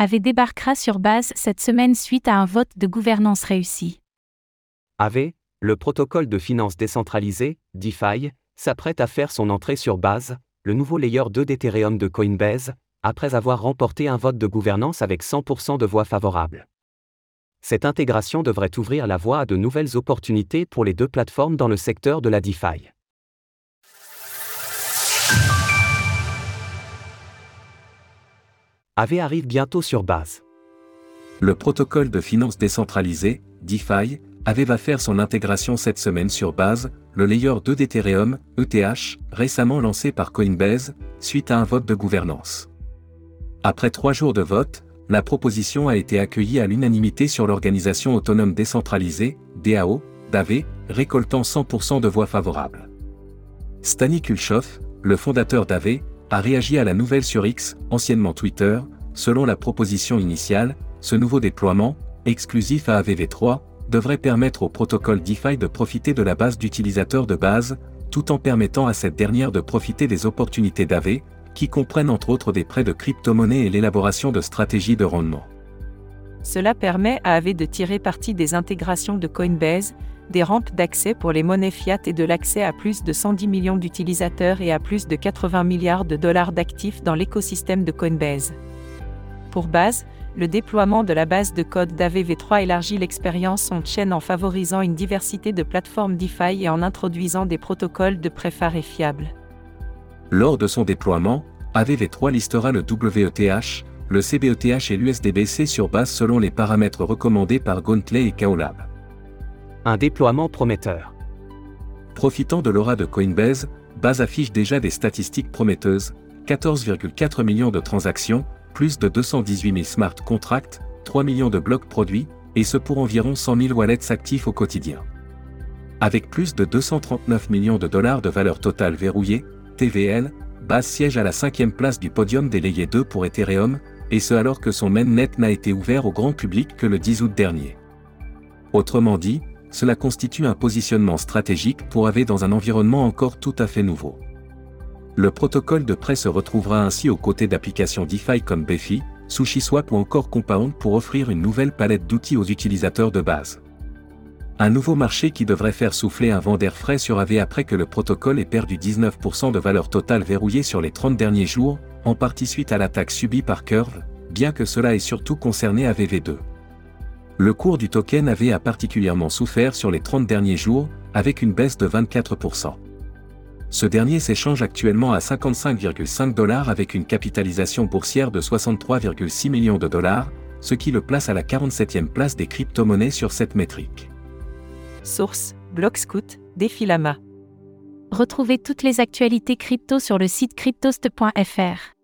AV débarquera sur base cette semaine suite à un vote de gouvernance réussi. AV, le protocole de finance décentralisée, DeFi, s'apprête à faire son entrée sur base, le nouveau layer 2 d'Ethereum de Coinbase, après avoir remporté un vote de gouvernance avec 100% de voix favorables. Cette intégration devrait ouvrir la voie à de nouvelles opportunités pour les deux plateformes dans le secteur de la DeFi. AV arrive bientôt sur base. Le protocole de finance décentralisée, DeFi, AV va faire son intégration cette semaine sur base, le layer 2 d'Ethereum, ETH, récemment lancé par Coinbase, suite à un vote de gouvernance. Après trois jours de vote, la proposition a été accueillie à l'unanimité sur l'organisation autonome décentralisée, DAO, d'AV, récoltant 100% de voix favorables. Stani Kulchov, le fondateur d'AV, a réagi à la nouvelle sur X, anciennement Twitter, selon la proposition initiale, ce nouveau déploiement, exclusif à AVV3, devrait permettre au protocole DeFi de profiter de la base d'utilisateurs de base, tout en permettant à cette dernière de profiter des opportunités d'AV, qui comprennent entre autres des prêts de crypto-monnaies et l'élaboration de stratégies de rendement. Cela permet à AV de tirer parti des intégrations de Coinbase, des rampes d'accès pour les monnaies fiat et de l'accès à plus de 110 millions d'utilisateurs et à plus de 80 milliards de dollars d'actifs dans l'écosystème de Coinbase. Pour base, le déploiement de la base de code d'AVV3 élargit l'expérience on-chain en favorisant une diversité de plateformes DeFi et en introduisant des protocoles de préfare et fiables. Lors de son déploiement, AVV3 listera le WETH, le CBETH et l'USDBC sur base selon les paramètres recommandés par Gauntlet et Kaolab un déploiement prometteur. Profitant de l'aura de Coinbase, Base affiche déjà des statistiques prometteuses, 14,4 millions de transactions, plus de 218 000 smart contracts, 3 millions de blocs produits, et ce pour environ 100 000 wallets actifs au quotidien. Avec plus de 239 millions de dollars de valeur totale verrouillée, TVL, Base siège à la cinquième place du podium des 2 pour Ethereum, et ce alors que son mainnet n'a été ouvert au grand public que le 10 août dernier. Autrement dit, cela constitue un positionnement stratégique pour AV dans un environnement encore tout à fait nouveau. Le protocole de prêt se retrouvera ainsi aux côtés d'applications DeFi comme Befi, SushiSwap ou encore Compound pour offrir une nouvelle palette d'outils aux utilisateurs de base. Un nouveau marché qui devrait faire souffler un vent d'air frais sur AV après que le protocole ait perdu 19% de valeur totale verrouillée sur les 30 derniers jours, en partie suite à l'attaque subie par Curve, bien que cela ait surtout concerné AVV2 le cours du token avait a particulièrement souffert sur les 30 derniers jours, avec une baisse de 24%. Ce dernier s'échange actuellement à 55,5 dollars avec une capitalisation boursière de 63,6 millions de dollars, ce qui le place à la 47e place des crypto-monnaies sur cette métrique. Source Blockscout, Défilama. Retrouvez toutes les actualités crypto sur le site cryptost.fr.